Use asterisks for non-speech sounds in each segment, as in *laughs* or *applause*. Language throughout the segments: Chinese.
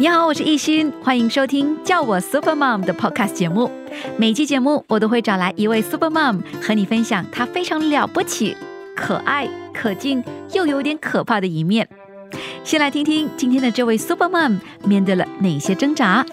你好，我是艺欣，欢迎收听叫我 Super Mom 的 Podcast 节目。每期节目我都会找来一位 Super Mom 和你分享她非常了不起、可爱、可敬又有点可怕的一面。先来听听今天的这位 Super Mom 面对了哪些挣扎。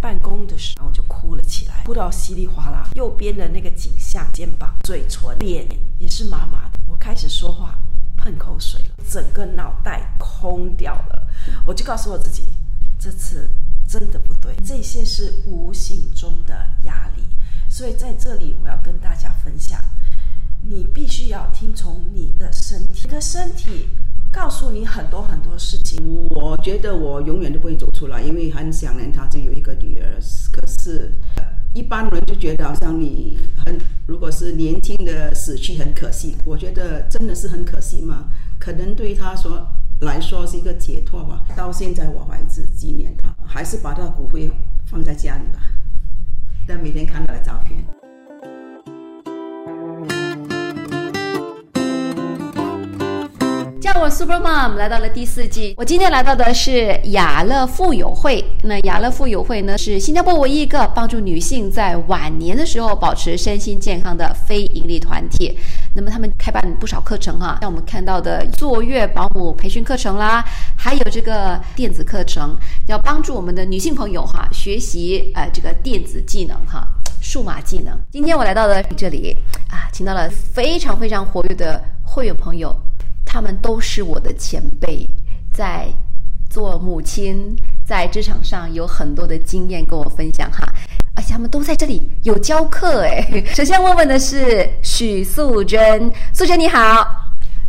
办公的时候就哭了起来，哭到稀里哗啦。右边的那个颈项、肩膀、嘴唇、脸也是麻麻的。我开始说话喷口水了，整个脑袋空掉了。我就告诉我自己，这次真的不对，这些是无形中的压力。所以在这里，我要跟大家分享，你必须要听从你的身体，你的身体告诉你很多很多事情。我觉得我永远都不会走出来，因为很想念他，只有一个女儿。可是，一般人就觉得好像你很，如果是年轻的死去很可惜。我觉得真的是很可惜嘛，可能对于他说来说是一个解脱吧。到现在我还是纪念他，还是把他骨灰放在家里吧，但每天看他的照片。我 Super Mom 来到了第四季，我今天来到的是雅乐富友会。那雅乐富友会呢，是新加坡唯一一个帮助女性在晚年的时候保持身心健康的非盈利团体。那么他们开办不少课程哈，像我们看到的坐月保姆培训课程啦，还有这个电子课程，要帮助我们的女性朋友哈学习呃这个电子技能哈。数码技能。今天我来到了这里啊，请到了非常非常活跃的会员朋友，他们都是我的前辈，在做母亲，在职场上有很多的经验跟我分享哈。而且他们都在这里有教课哎。首先问问的是许素贞，素贞你好，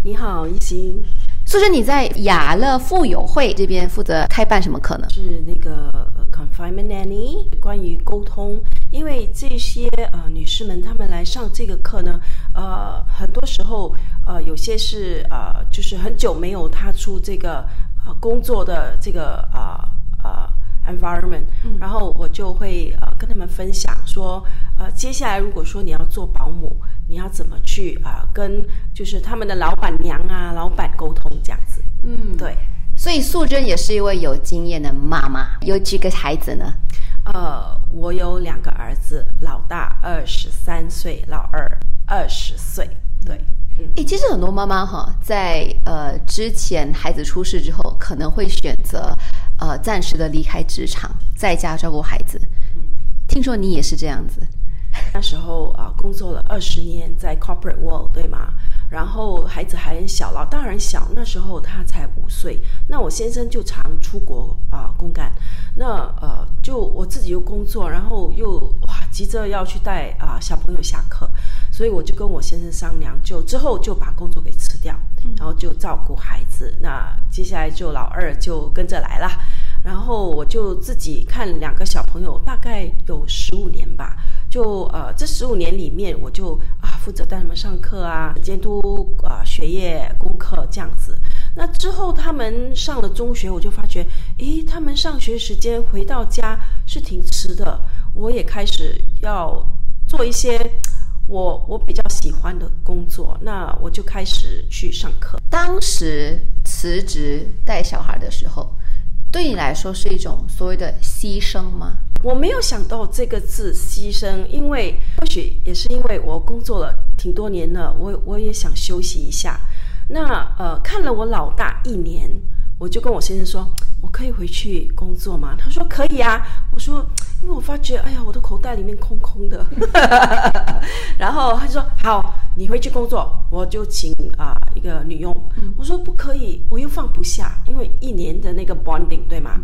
你好，一心就是你在雅乐妇友会这边负责开办什么课呢？是那个 confinement nanny，关于沟通，因为这些呃女士们她们来上这个课呢，呃，很多时候呃有些是呃就是很久没有踏出这个呃工作的这个啊呃 environment，、然后我就会呃跟他们分享说，呃接下来如果说你要做保姆，你要怎么去啊、跟就是他们的老板娘啊、老板沟通这样子，嗯，对。所以素贞也是一位有经验的妈妈，有几个孩子呢？呃，我有两个儿子，老大二十三岁，老二二十岁。对，诶，其实很多妈妈哈，在呃之前孩子出世之后，可能会选择呃暂时的离开职场，在家照顾孩子。听说你也是这样子，那时候啊、工作了二十年，在 corporate world，对吗？然后孩子还很小，老大人小，那时候他才五岁。那我先生就常出国啊、公干，那呃，就我自己又工作，然后又哇急着要去带啊、小朋友下课，所以我就跟我先生商量，就之后就把工作给辞掉，然后就照顾孩子。那接下来就老二就跟着来了。然后我就自己看两个小朋友，大概有十五年吧。就呃，这十五年里面，我就啊负责带他们上课啊，监督啊学业功课这样子。那之后他们上了中学，我就发觉，诶，他们上学时间回到家是挺迟的。我也开始要做一些我我比较喜欢的工作，那我就开始去上课。当时辞职带小孩的时候，对你来说是一种所谓的牺牲吗？我没有想到这个字牺牲，因为或许也是因为我工作了挺多年了，我我也想休息一下。那呃，看了我老大一年，我就跟我先生说，我可以回去工作吗？他说可以啊。我说，因为我发觉，哎呀，我的口袋里面空空的。*laughs* 然后他就说好，你回去工作，我就请啊、一个女佣。我说不可以，我又放不下，因为一年的那个 bonding 对吗？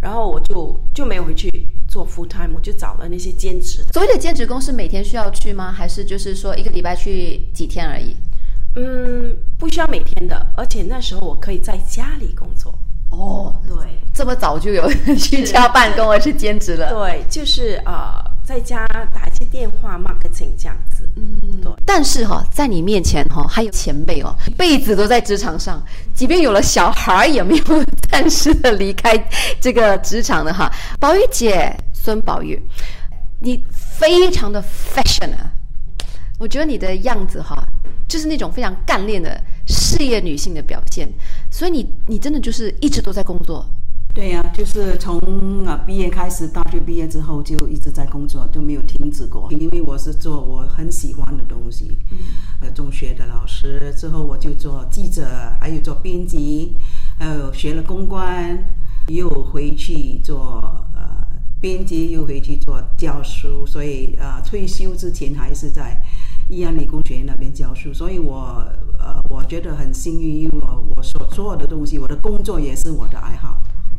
然后我就就没有回去做 full time，我就找了那些兼职的。所谓的兼职工是每天需要去吗？还是就是说一个礼拜去几天而已？嗯，不需要每天的，而且那时候我可以在家里工作。哦，对这么早就有居家办公而是 *laughs* 兼职了。对，就是呃，在家打一些电话 marketing 这样子。嗯，对。但是哈、在你面前哈、还有前辈哦，一辈子都在职场上，即便有了小孩，也没有暂时的离开这个职场的哈。宝玉姐，孙宝玉，你非常的 fashion 啊，我觉得你的样子哈，就是那种非常干练的事业女性的表现，所以你你真的就是一直都在工作。对呀、就是从啊毕业开始，大学毕业之后就一直在工作，就没有停止过。因为我是做我很喜欢的东西，嗯，呃，中学的老师之后我就做记者，还有做编辑，还有学了公关，又回去做呃编辑，又回去做教书，所以呃退休之前还是在益安理工学院那边教书，所以我呃我觉得很幸运，因为我我所所有的东西，我的工作也是我的爱好。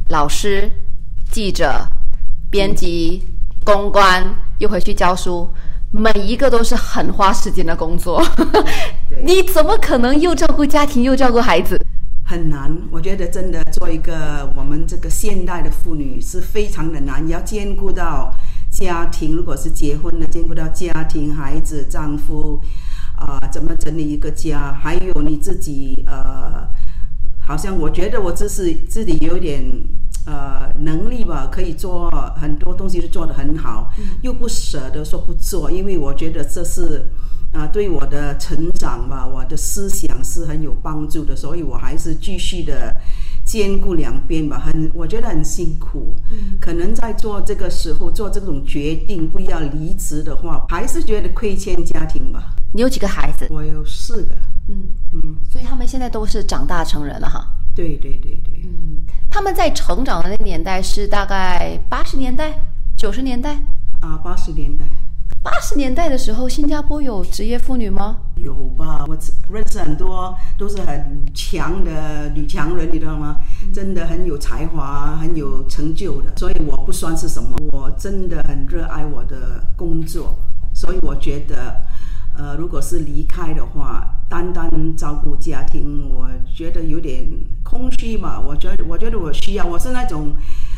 老师、记者、编辑、公关，又回去教书，每一个都是很花时间的工作。*laughs* 你怎么可能又照顾家庭又照顾孩子？很难，我觉得真的做一个我们这个现代的妇女是非常的难，要兼顾到家庭，如果是结婚了，兼顾到家庭、孩子、丈夫，啊、怎么整理一个家，还有你自己，呃，好像我觉得我这是自己有点呃能力吧，可以做很多东西都做得很好，又不舍得说不做，因为我觉得这是。啊、对我的成长吧，我的思想是很有帮助的，所以我还是继续的兼顾两边吧，很我觉得很辛苦。嗯，可能在做这个时候做这种决定，不要离职的话，还是觉得亏欠家庭吧。你有几个孩子？我有四个，嗯嗯，所以他们现在都是长大成人了哈。对对对对，嗯，他们在成长的那个年代是大概八十年代、九十年代。啊，八十年代八十年代的时候，新加坡有职业妇女吗？有吧？我认识很多都是很强的女强人，你知道吗？真的很有才华、很有成就的。所以我不算是什么，我真的很热爱我的工作。所以我觉得，呃，如果是离开的话，单单照顾家庭，我觉得有点空虚嘛。我觉得，我觉得我需要，我是那种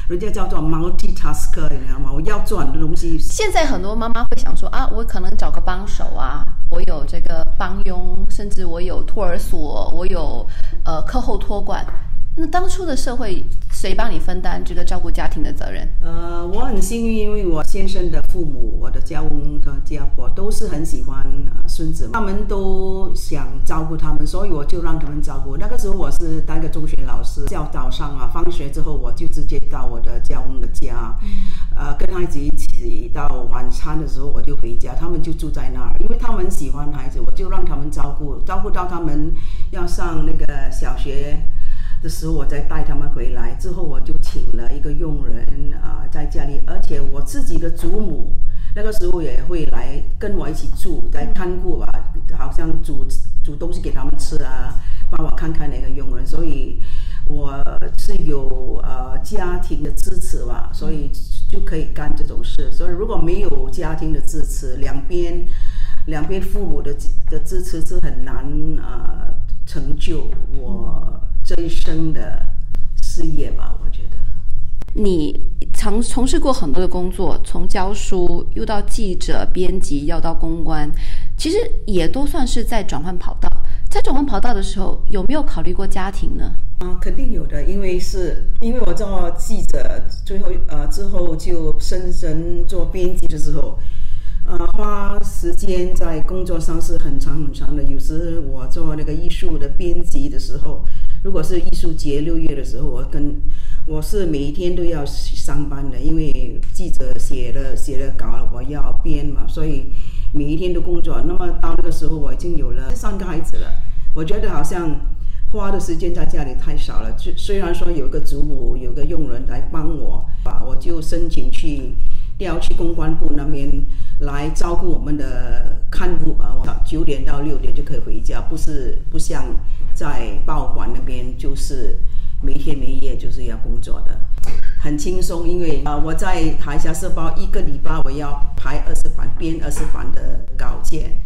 人家叫做 multitasker，你知道吗？我要做很多东西。现在很多妈妈会想说啊，我可能找个帮手啊，我有这个帮佣，甚至我有托儿所，我有呃课后托管。那当初的社会，谁帮你分担这个照顾家庭的责任？呃，我很幸运，因为我先生的父母、我的家公的家婆都是很喜欢孙子，他们都想照顾他们，所以我就让他们照顾。那个时候我是当个中学老师，叫早上啊，放学之后我就直接到我的家翁的家，呃，跟孩子一起到晚餐的时候我就回家，他们就住在那儿，因为他们喜欢孩子，我就让他们照顾，照顾到他们要上那个小学。的时候，我再带他们回来。之后，我就请了一个佣人啊、在家里，而且我自己的祖母那个时候也会来跟我一起住，在看顾吧，好像煮煮东西给他们吃啊，帮我看看那个佣人。所以我是有呃家庭的支持吧，所以就可以干这种事。所以如果没有家庭的支持，两边两边父母的的支持是很难呃成就我这一生的事业吧，我觉得。你曾从事过很多的工作，从教书又到记者、编辑，要到公关，其实也都算是在转换跑道。在转换跑道的时候，有没有考虑过家庭呢？啊，肯定有的，因为是因为我做记者，最后呃之后就升升做编辑的时候，呃花时间在工作上是很长很长的。有时我做那个艺术的编辑的时候，如果是艺术节六月的时候，我跟我是每一天都要上班的，因为记者写的写的稿了，我要编嘛，所以每一天都工作。那么到那个时候，我已经有了三个孩子了，我觉得好像。花的时间在家里太少了，虽虽然说有个祖母，有个佣人来帮我，啊，我就申请去调去公关部那边来照顾我们的看护啊，我九点到六点就可以回家，不是不像在报馆那边就是没天没夜就是要工作的。很轻松，因为啊、我在海峡社报一个礼拜我要排二十版编二十版的稿件，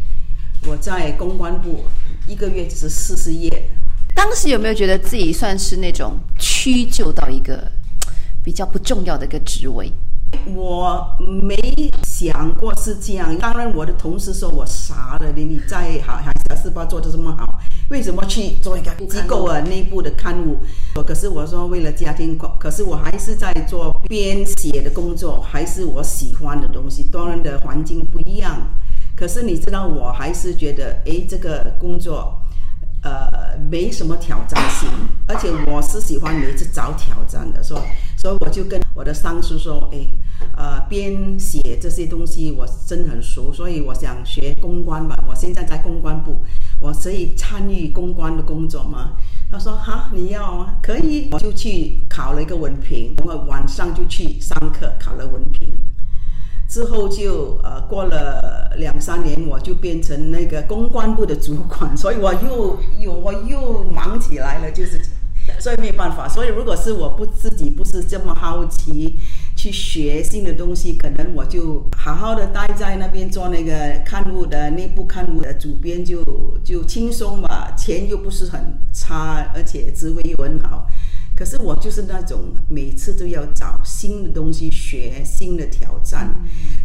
我在公关部一个月只是四十页，当时有没有觉得自己算是那种屈就到一个比较不重要的一个职位？我没想过是这样。当然，我的同事说我傻了，你你在海海峡时报做的这么好，为什么去做一个机构啊内部的刊物？可是我说为了家庭，可是我还是在做编写的工作，还是我喜欢的东西。当然的环境不一样，可是你知道，我还是觉得，诶，这个工作。呃，没什么挑战性，而且我是喜欢每次找挑战的，说所以我就跟我的上司说，哎，呃，编写这些东西我真很熟，所以我想学公关吧。我现在在公关部，我可以参与公关的工作吗？他说哈，你要啊，可以，我就去考了一个文凭，我晚上就去上课考了文凭。之后就呃过了两三年，我就变成那个公关部的主管，所以我又又我又忙起来了，就是，所以没办法。所以如果是我不自己不是这么好奇去学新的东西，可能我就好好的待在那边做那个刊物的内部刊物的主编就，就轻松嘛，钱又不是很差，而且职位又很好。可是我就是那种每次都要找新的东西学，新的挑战，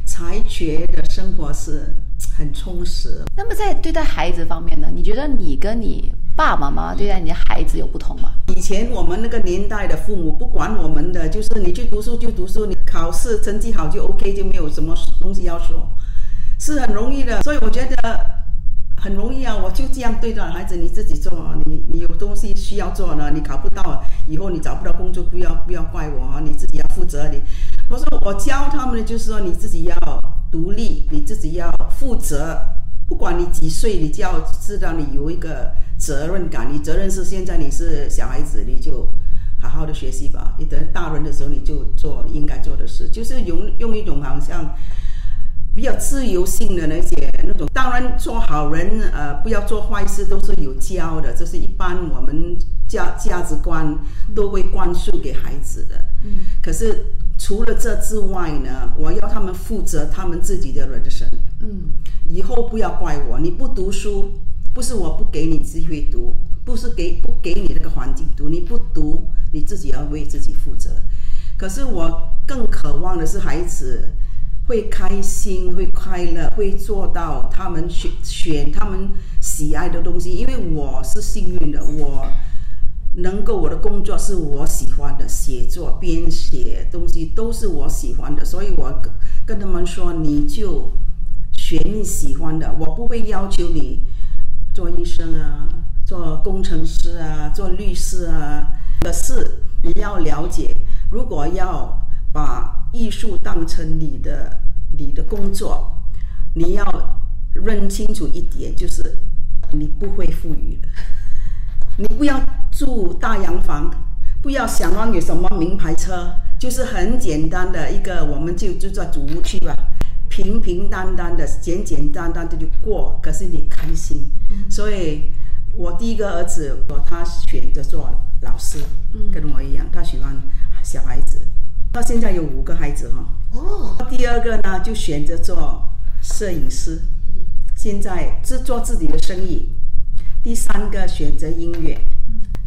才觉得生活是很充实。那么在对待孩子方面呢？你觉得你跟你爸爸妈妈对待你的孩子有不同吗？以前我们那个年代的父母不管我们的，就是你去读书就读书，你考试成绩好就 OK，就没有什么东西要说，是很容易的。所以我觉得。很容易啊，我就这样对待孩子，你自己做啊，你你有东西需要做呢，你考不到，以后你找不到工作，不要不要怪我啊，你自己要负责。你我说我教他们的就是说，你自己要独立，你自己要负责，不管你几岁，你就要知道你有一个责任感，你责任是现在你是小孩子，你就好好的学习吧。你等大人的时候，你就做应该做的事，就是用用一种好像。比较自由性的那些那种，当然做好人，呃，不要做坏事，都是有教的。这是一般我们价价值观都会灌输给孩子的。嗯。可是除了这之外呢，我要他们负责他们自己的人生。嗯。以后不要怪我，你不读书，不是我不给你机会读，不是给不给你那个环境读，你不读，你自己要为自己负责。可是我更渴望的是孩子。会开心，会快乐，会做到他们选选他们喜爱的东西。因为我是幸运的，我能够我的工作是我喜欢的，写作、编写东西都是我喜欢的，所以我跟跟他们说，你就选你喜欢的，我不会要求你做医生啊，做工程师啊，做律师啊。可是你要了解，如果要把艺术当成你的你的工作，你要认清楚一点，就是你不会富裕的。你不要住大洋房，不要想望有什么名牌车，就是很简单的一个，我们就住在主屋区吧，平平淡淡的、简简单单的就过。可是你开心，所以我第一个儿子，我他选择做老师，跟我一样，他喜欢小孩子。到现在有五个孩子哈。哦。第二个呢，就选择做摄影师，现在是做自己的生意。第三个选择音乐，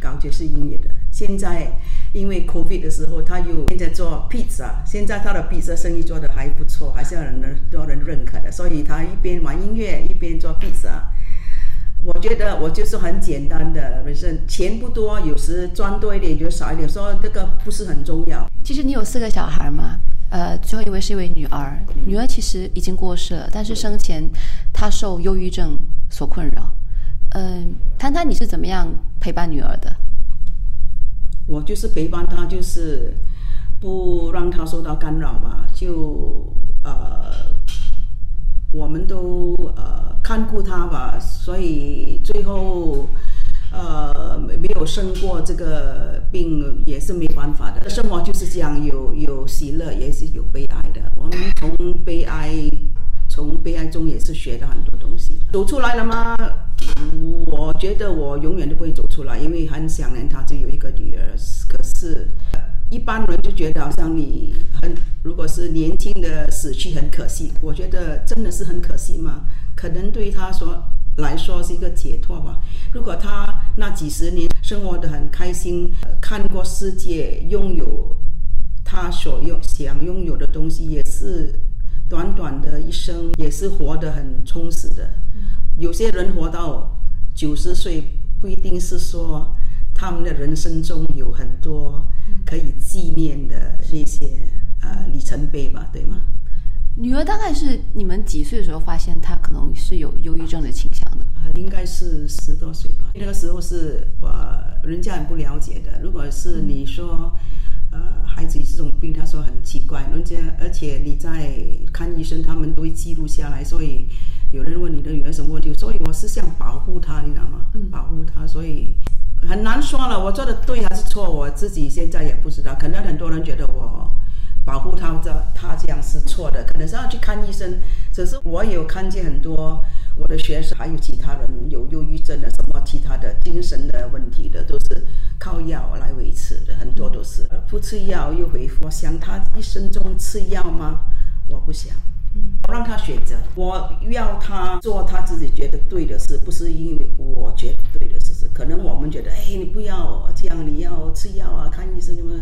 搞爵士音乐的。现在因为 COVID 的时候，他又现在做 pizza，现在他的 pizza 生意做的还不错，还是要人多人认可的。所以他一边玩音乐，一边做 pizza。我觉得我就是很简单的人生，钱不多，有时赚多一点，就少一点，说这个不是很重要。其实你有四个小孩嘛？呃，最后一位是一位女儿，女儿其实已经过世了，但是生前她受忧郁症所困扰。嗯，谈谈你是怎么样陪伴女儿的？我就是陪伴她，就是不让她受到干扰吧，就呃。我们都呃看顾她吧，所以最后呃没有生过这个病也是没办法的。生活就是这样，有有喜乐，也是有悲哀的。我们从悲哀，从悲哀中也是学到很多东西。走出来了吗？我觉得我永远都不会走出来，因为很想念他，只有一个女儿。可是一般人就觉得好像你很，如果是年轻的死去很可惜。我觉得真的是很可惜吗？可能对他说来说是一个解脱吧。如果他那几十年生活的很开心，看过世界，拥有他所有想拥有的东西，也是短短的一生，也是活得很充实的。有些人活到九十岁，不一定是说他们的人生中有很多可以纪念的那些呃里程碑吧，对吗？女儿大概是你们几岁的时候发现她可能是有忧郁症的倾向的？啊，应该是十多岁吧。那个时候是我人家很不了解的。如果是你说，呃，孩子有这种病，他说很奇怪，人家而且你在看医生，他们都会记录下来，所以有人问你的女儿什么问题，所以我是想保护她，你知道吗？嗯，保护她，所以很难说了，我做的对还是错，我自己现在也不知道。可能很多人觉得我。保护他这他这样是错的，可能是要去看医生。只是我有看见很多我的学生，还有其他人有忧郁症的，什么其他的精神的问题的，都是靠药来维持的，很多都是不吃药又恢复。我想他一生中吃药吗？我不想。嗯，我让他选择，我要他做他自己觉得对的事，不是因为我觉得对的事。是可能我们觉得，哎，你不要这样，你要吃药啊，看医生什么。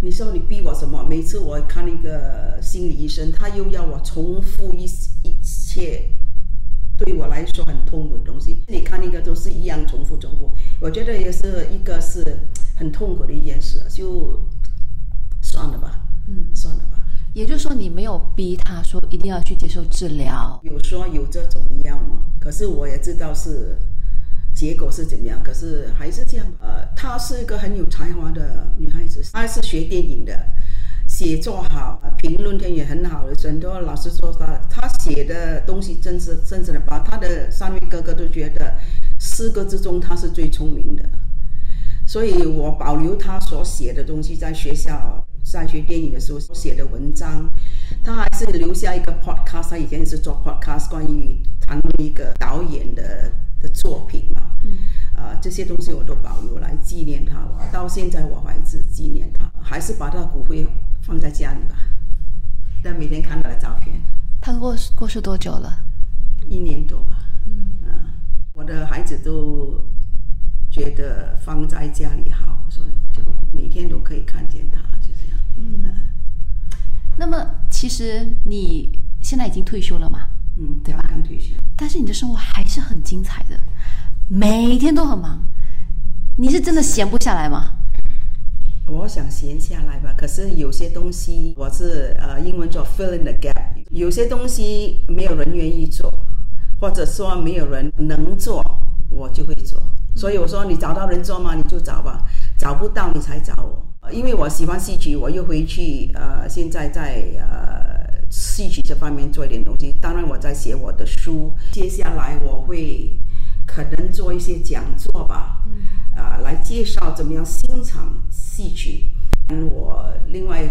你说你逼我什么？每次我看那个心理医生，他又要我重复一一切对我来说很痛苦的东西。你看那个都是一样重复重复，我觉得也是一个是很痛苦的一件事，就算了吧，嗯，算了吧。也就是说，你没有逼他说一定要去接受治疗，有说有这种药吗？可是我也知道是。结果是怎么样？可是还是这样。呃，她是一个很有才华的女孩子，她是学电影的，写作好，评论天也很好的。很多老师说她，她写的东西真是真正的，把她的三位哥哥都觉得四个之中她是最聪明的。所以我保留她所写的东西，在学校在学电影的时候写的文章，他还是留下一个 podcast。他以前也是做 podcast，关于谈论一个导演的。的作品嘛，嗯啊，这些东西我都保留来纪念他。到现在我还是纪念他，还是把他的骨灰放在家里吧。但每天看他的照片。他过过世多久了？一年多吧。嗯啊，我的孩子都觉得放在家里好，所以我就每天都可以看见他，嗯。那么，其实你现在已经退休了嘛？嗯，对吧？刚退休，但是你的生活还是很精彩的，每天都很忙。你是真的闲不下来吗？我想闲下来吧，可是有些东西我是呃，英文叫 fill in the gap。有些东西没有人愿意做，或者说没有人能做，我就会做。所以我说，你找到人做吗？你就找吧，找不到你才找我。因为我喜欢戏曲，我又回去呃，现在在呃。戏曲这方面做一点东西，当然我在写我的书。接下来我会可能做一些讲座吧，啊，来介绍怎么样欣赏戏曲。我另外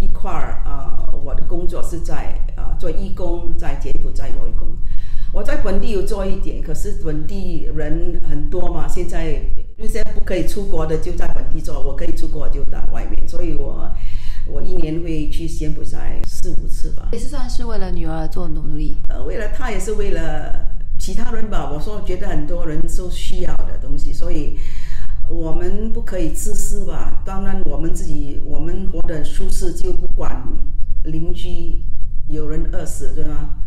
一块儿啊，我的工作是在啊做义工，在柬埔寨有义工。我在本地有做一点，可是本地人很多嘛，现在那些不可以出国的就在本地做，我可以出国就在外面，所以我。我一年会去柬埔寨四五次吧，也是算是为了女儿做努力。呃，为了她也是为了其他人吧。我说觉得很多人都需要的东西，所以我们不可以自私吧。当然，我们自己我们活得舒适，就不管邻居有人饿死，对吗？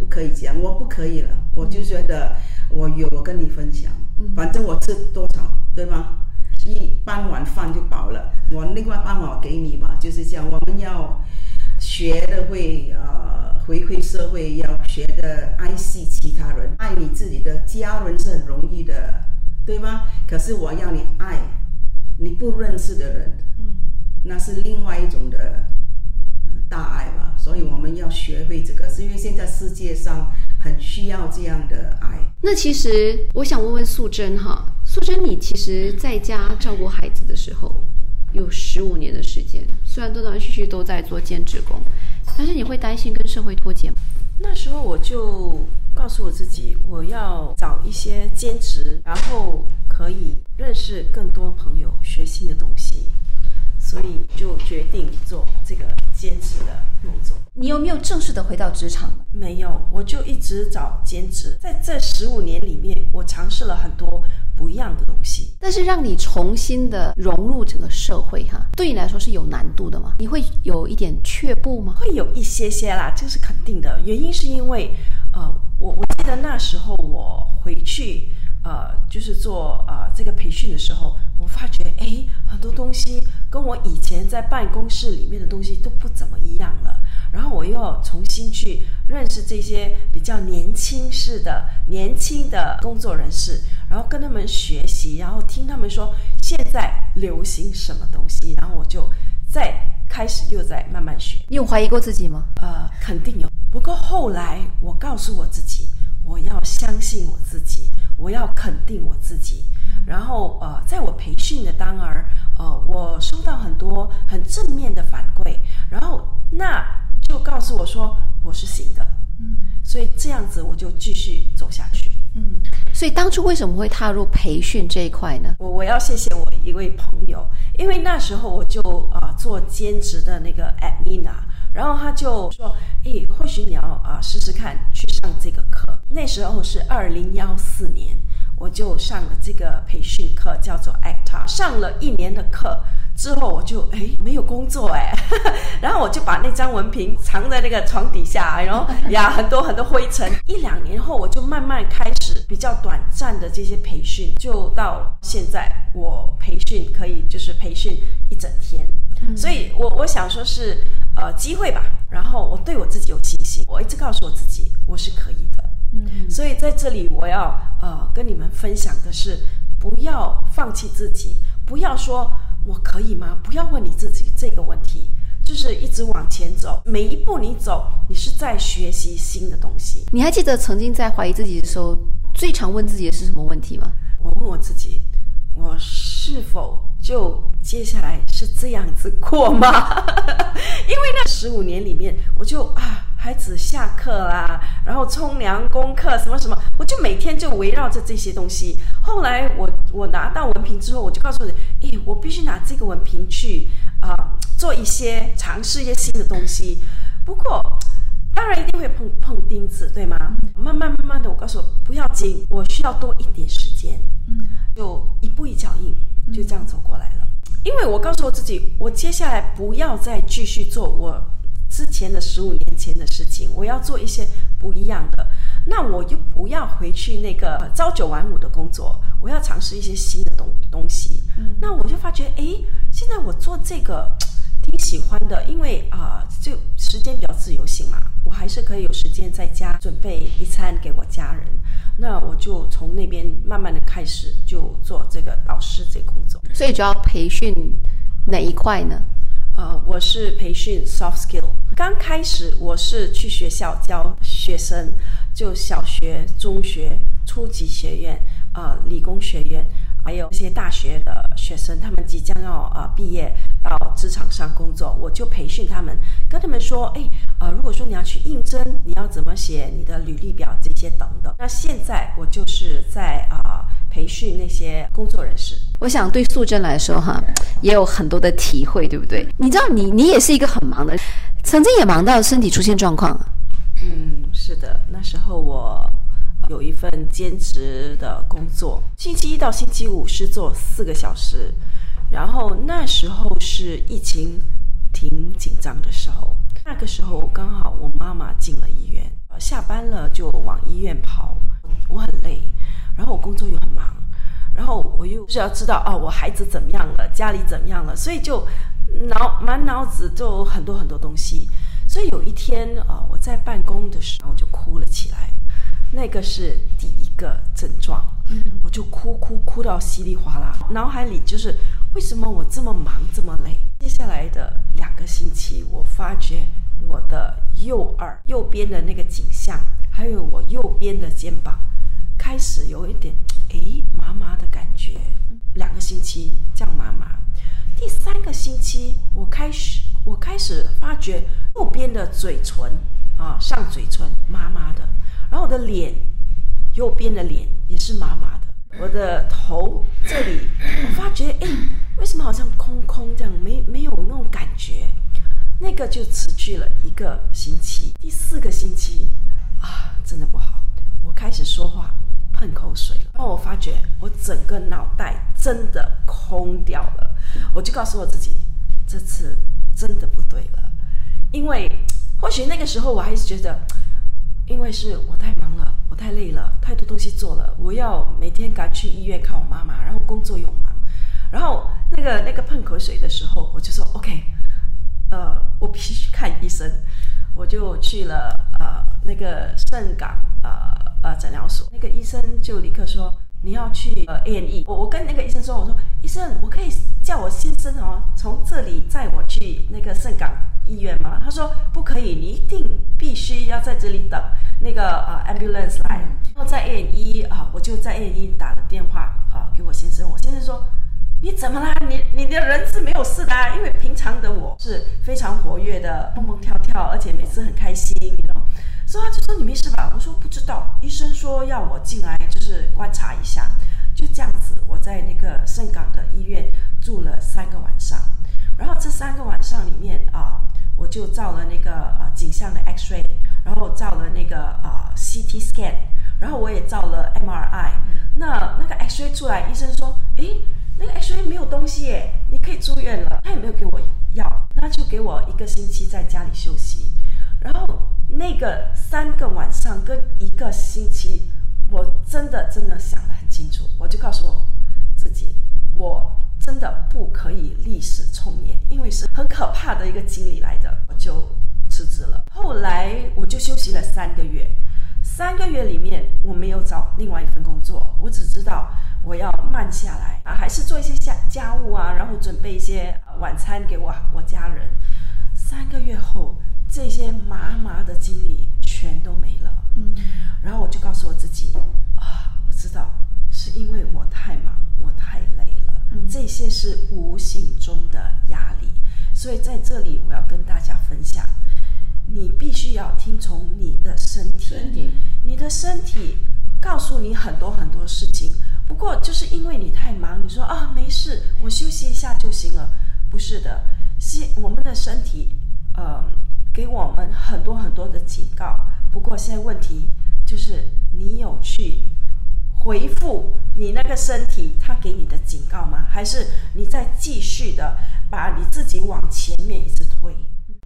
不可以讲，我不可以了。我就觉得我有，我跟你分享，反正我吃多少，对吗？一半碗饭就饱了，我另外半碗给你吧。就是这样我们要学的会呃回馈社会，要学的爱惜其他人，爱你自己的家人是很容易的，对吗？可是我要你爱你不认识的人，嗯，那是另外一种的大爱吧。所以我们要学会这个，是因为现在世界上很需要这样的爱。那其实我想问问素贞哈。素贞，你其实在家照顾孩子的时候，有十五年的时间，虽然断断续续都在做兼职工，但是你会担心跟社会脱节吗？那时候我就告诉我自己，我要找一些兼职，然后可以认识更多朋友，学新的东西。所以就决定做这个兼职的工作。你有没有正式的回到职场呢？没有，我就一直找兼职。在这十五年里面，我尝试了很多不一样的东西。但是让你重新的融入整个社会哈，对你来说是有难度的吗？你会有一点却步吗？会有一些些啦，这是肯定的。原因是因为，呃，我我记得那时候我回去，呃，就是做呃这个培训的时候，我发觉哎，很多东西跟我以前在办公室里面的东西都不怎么一样了。然后我又要重新去认识这些比较年轻式的年轻的工作人士，然后跟他们学习，然后听他们说现在流行什么东西，然后我就再开始又在慢慢学。你有怀疑过自己吗？呃，肯定有。不过后来我告诉我自己，我要相信我自己，我要肯定我自己。然后呃，在我培训的当儿，呃，我收到很多很正面的反馈，然后那就告诉我说我是行的。嗯，所以这样子我就继续走下去。嗯，所以当初为什么会踏入培训这一块呢？我我要谢谢我一位朋友，因为那时候我就啊、做兼职的那个 admin 啊，然后他就说，诶，或许你要啊、试试看去上这个课。那时候是二零幺四年，我就上了这个培训课，叫做 ACTA。上了一年的课之后，我就哎没有工作诶，*laughs* 然后我就把那张文凭藏在那个床底下，然后呀很多很多灰尘。一两年后，我就慢慢开始比较短暂的这些培训，就到现在我培训可以就是培训一整天。所以我我想说是呃机会吧，然后我对我自己有信心，我一直告诉我自己我是可以的。嗯，所以在这里我要呃跟你们分享的是，不要放弃自己，不要说我可以吗？不要问你自己这个问题，就是一直往前走，每一步你走，你是在学习新的东西。你还记得曾经在怀疑自己的时候，最常问自己的是什么问题吗？我问我自己，我是否就接下来是这样子过吗？*laughs* 因为那十五年里面，我就啊，孩子下课啦，然后冲凉、功课什么什么，我就每天就围绕着这些东西。后来我我拿到文凭之后，我就告诉自己，诶，我必须拿这个文凭去啊、做一些尝试一些新的东西。不过。当然一定会碰碰钉子，对吗？慢慢慢慢的，我告诉我不要紧，我需要多一点时间，嗯，就一步一脚印，就这样走过来了。因为我告诉我自己，我接下来不要再继续做我之前的十五年前的事情，我要做一些不一样的。那我就不要回去那个朝九晚五的工作，我要尝试一些新的东东西。那我就发觉，诶，现在我做这个。*tsk* 挺喜欢的，因为啊、就时间比较自由性嘛，我还是可以有时间在家准备一餐给我家人。那我就从那边慢慢的开始就做这个导师这工作。所以主要培训哪一块呢？呃，我是培训 soft skill。刚开始我是去学校教学生，就小学、中学、初级学院、呃理工学院，还有一些大学的学生，他们即将要呃毕业到职场上工作，我就培训他们，跟他们说，哎，呃，如果说你要去应征，你要怎么写你的履历表这些等等。那现在我就是在啊、培训那些工作人士。我想对素贞来说哈，也有很多的体会，对不对？你知道你你也是一个很忙的，曾经也忙到身体出现状况。嗯，是的，那时候我有一份兼职的工作，星期一到星期五是做四个小时，然后那时候是疫情挺紧张的时候，那个时候刚好我妈妈进了医院，呃下班了就往医院跑，我很累，然后我工作又很忙，然后我又是要知道哦，我孩子怎么样了，家里怎么样了，所以就脑满脑子就很多很多东西。所以有一天啊、呃我在办公的时候就哭了起来，那个是第一个症状，我就哭哭哭到稀里哗啦，脑海里就是为什么我这么忙这么累？接下来的两个星期，我发觉我的右耳右边的那个颈项，还有我右边的肩膀，开始有一点诶麻麻的感觉，两个星期这样麻麻。第三个星期，我开始我开始发觉右边的嘴唇啊，上嘴唇麻麻的，然后我的脸，右边的脸也是麻麻的，我的头这里，我发觉哎，为什么好像空空这样，没没有那种感觉？那个就持续了一个星期，第四个星期啊，真的不好，我开始说话喷口水了，然后我发觉我整个脑袋真的空掉了，我就告诉我自己，这次真的不对了，因为或许那个时候我还是觉得，因为是我太忙了，我太累了，太多东西做了，我要每天赶去医院看我妈妈，然后工作又忙，然后那个那个喷口水的时候，我就说 OK。呃，我必须看医生，我就去了呃那个盛港呃呃诊疗所，那个医生就立刻说你要去呃 A N E，我我跟那个医生说，我说医生，我可以叫我先生哦从这里载我去那个圣港医院吗？他说不可以，你一定必须要在这里等那个呃 ambulance 来，然后在 A N E 啊，我就在 A N E 打了电话啊给我先生，我先生说。你怎么啦？你你的人是没有事的啊，因为平常的我是非常活跃的，蹦蹦跳跳，而且每次很开心，你知道。所以他就说你没事吧？我说不知道，医生说要我进来就是观察一下，就这样子。我在那个盛港的医院住了三个晚上，然后这三个晚上里面啊，我就照了那个呃颈项的 X ray，然后照了那个呃 CT scan，然后我也照了 MRI。那那个 X ray 出来，医生说，诶。那个 X ray 没有东西耶，你可以住院了。他也没有给我药，那就给我一个星期在家里休息。然后那个三个晚上跟一个星期，我真的真的想得很清楚，我就告诉我自己，我真的不可以历史重演，因为是很可怕的一个经历来的，我就辞职了。后来我就休息了三个月，三个月里面我没有找另外一份工作，我只知道。我要慢下来啊，还是做一些家家务啊，然后准备一些晚餐给我我家人。三个月后，这些麻麻的经历全都没了。嗯，然后我就告诉我自己啊，我知道是因为我太忙，我太累了。嗯，这些是无形中的压力。所以在这里，我要跟大家分享，你必须要听从你的身体，身体，你的身体告诉你很多很多事情。不过就是因为你太忙，你说啊没事，我休息一下就行了。不是的，是我们的身体，呃，给我们很多很多的警告。不过现在问题就是你有去回复你那个身体他给你的警告吗？还是你在继续的把你自己往前面一直推？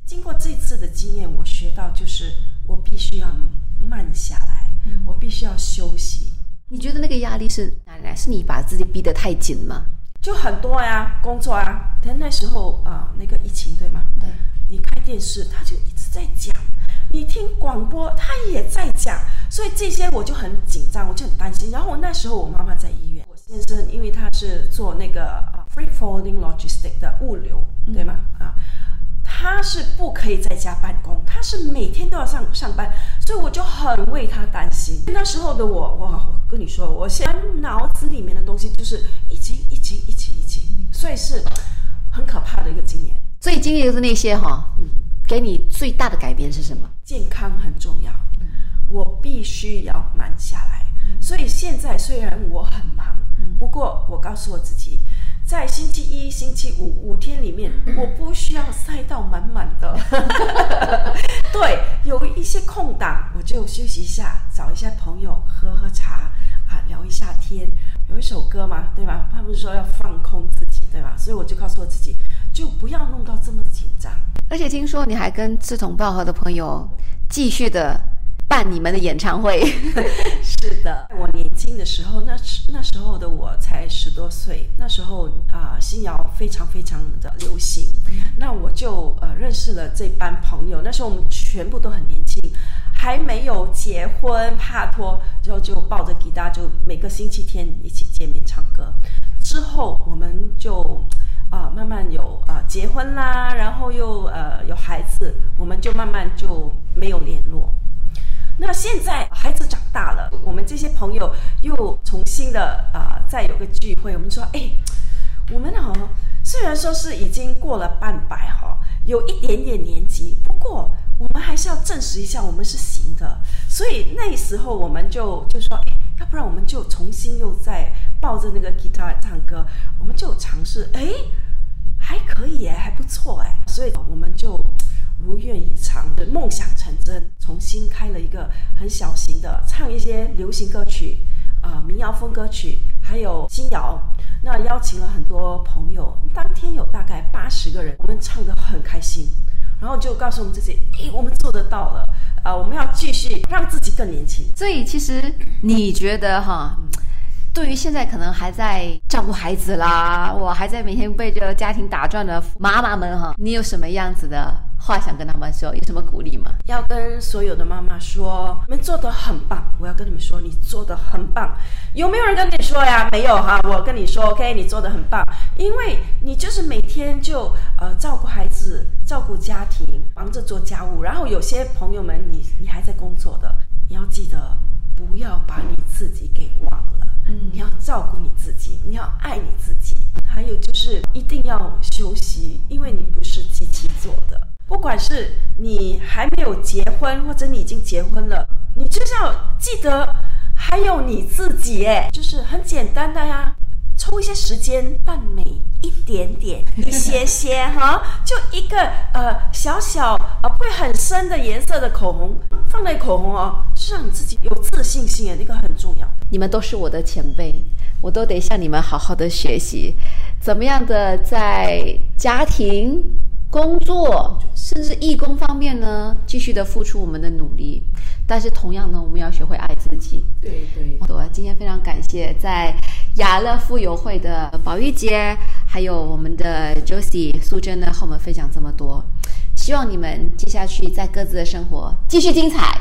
经过这次的经验，我学到就是我必须要慢下来，我必须要休息。你觉得那个压力是哪里来？是你把自己逼得太紧吗？就很多呀，工作啊。但那时候啊，那个疫情对吗？对。你开电视，他就一直在讲；你听广播，他也在讲。所以这些我就很紧张，我就很担心。然后我那时候我妈妈在医院，我先生因为他是做那个啊 free forwarding logistic 的物流，对吗？啊。他是不可以在家办公，他是每天都要上上班，所以我就很为他担心。那时候的我，哇我跟你说，我现在脑子里面的东西就是疫情，疫情，疫情，疫情，所以是很可怕的一个经验。所以经历的那些哈，嗯，给你最大的改变是什么？健康很重要，我必须要慢下来。所以现在虽然我很忙，不过我告诉我自己。在星期一、星期五五天里面，我不需要塞到满满的。*laughs* 对，有一些空档，我就休息一下，找一下朋友喝喝茶啊，聊一下天。有一首歌嘛，对吧？他不是说要放空自己，对吧？所以我就告诉我自己，就不要弄到这么紧张。而且听说你还跟志同道合的朋友继续的。办你们的演唱会，是的。我年轻的时候，那那时候的我才十多岁，那时候啊，新谣非常非常的流行。那我就呃认识了这班朋友。那时候我们全部都很年轻，还没有结婚，帕托，就就抱着吉他，就每个星期天一起见面唱歌。之后我们就啊慢慢有啊结婚啦，然后又呃有孩子，我们就慢慢就没有联络。那现在孩子长大了，我们这些朋友又重新的啊，再有个聚会。我们说，哎，我们哈虽然说是已经过了半百哈，有一点点年纪，不过我们还是要证实一下我们是行的。所以那时候我们就就说，哎，要不然我们就重新又再抱着那个吉他唱歌，我们就尝试，哎，还可以哎，还不错哎，所以我们就如愿以偿，梦想成真，重新开了一个很小型的，唱一些流行歌曲。啊，民谣风歌曲，还有新谣，那邀请了很多朋友，当天有大概八十个人，我们唱得很开心，然后就告诉我们自己，诶，我们做得到了，啊，我们要继续让自己更年轻。所以其实你觉得哈，对于现在可能还在照顾孩子啦，我还在每天为着家庭打转的妈妈们哈，你有什么样子的？话想跟他们说，有什么鼓励吗？要跟所有的妈妈说，你们做的很棒。我要跟你们说，你做的很棒。有没有人跟你说呀？没有哈。我跟你说，OK，你做的很棒，因为你就是每天就呃照顾孩子，照顾家庭，忙着做家务。然后有些朋友们，你你还在工作的，你要记得不要把你自己给忘了。嗯，你要照顾你自己，你要爱你自己。还有就是一定要休息，因为你不是机器做的。不管是你还没有结婚，或者你已经结婚了，你就是要记得还有你自己，哎，就是很简单的呀，抽一些时间扮美一点点，一些些哈，*laughs* 就一个呃小小呃不会很深的颜色的口红，放在口红哦，是让你自己有自信心的，那个很重要。你们都是我的前辈，我都得向你们好好的学习，怎么样的在家庭。工作甚至义工方面呢，继续的付出我们的努力，但是同样呢，我们要学会爱自己。对对。我今天非常感谢在雅乐富友会的宝玉姐，还有我们的 Josie 素贞呢，和我们分享这么多。希望你们接下去在各自的生活继续精彩。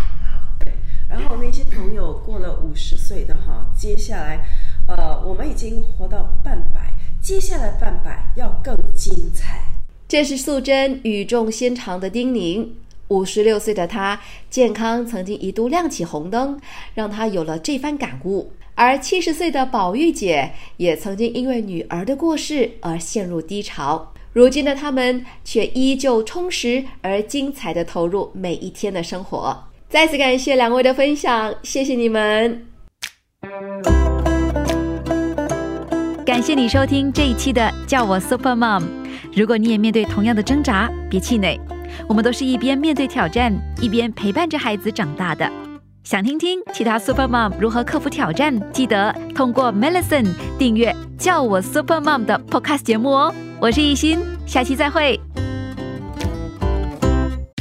然后那些朋友过了五十岁的哈，接下来，呃，我们已经活到半百，接下来半百要更精彩。这是素贞语重心长的叮咛。五十六岁的她，健康曾经一度亮起红灯，让她有了这番感悟。而七十岁的宝玉姐，也曾经因为女儿的过世而陷入低潮。如今的他们，却依旧充实而精彩的投入每一天的生活。再次感谢两位的分享，谢谢你们！感谢你收听这一期的《叫我 Super Mom》。如果你也面对同样的挣扎，别气馁，我们都是一边面对挑战，一边陪伴着孩子长大的。想听听其他 Super Mom 如何克服挑战？记得通过 Melison 订阅《叫我 Super Mom》的 Podcast 节目哦。我是艺欣，下期再会。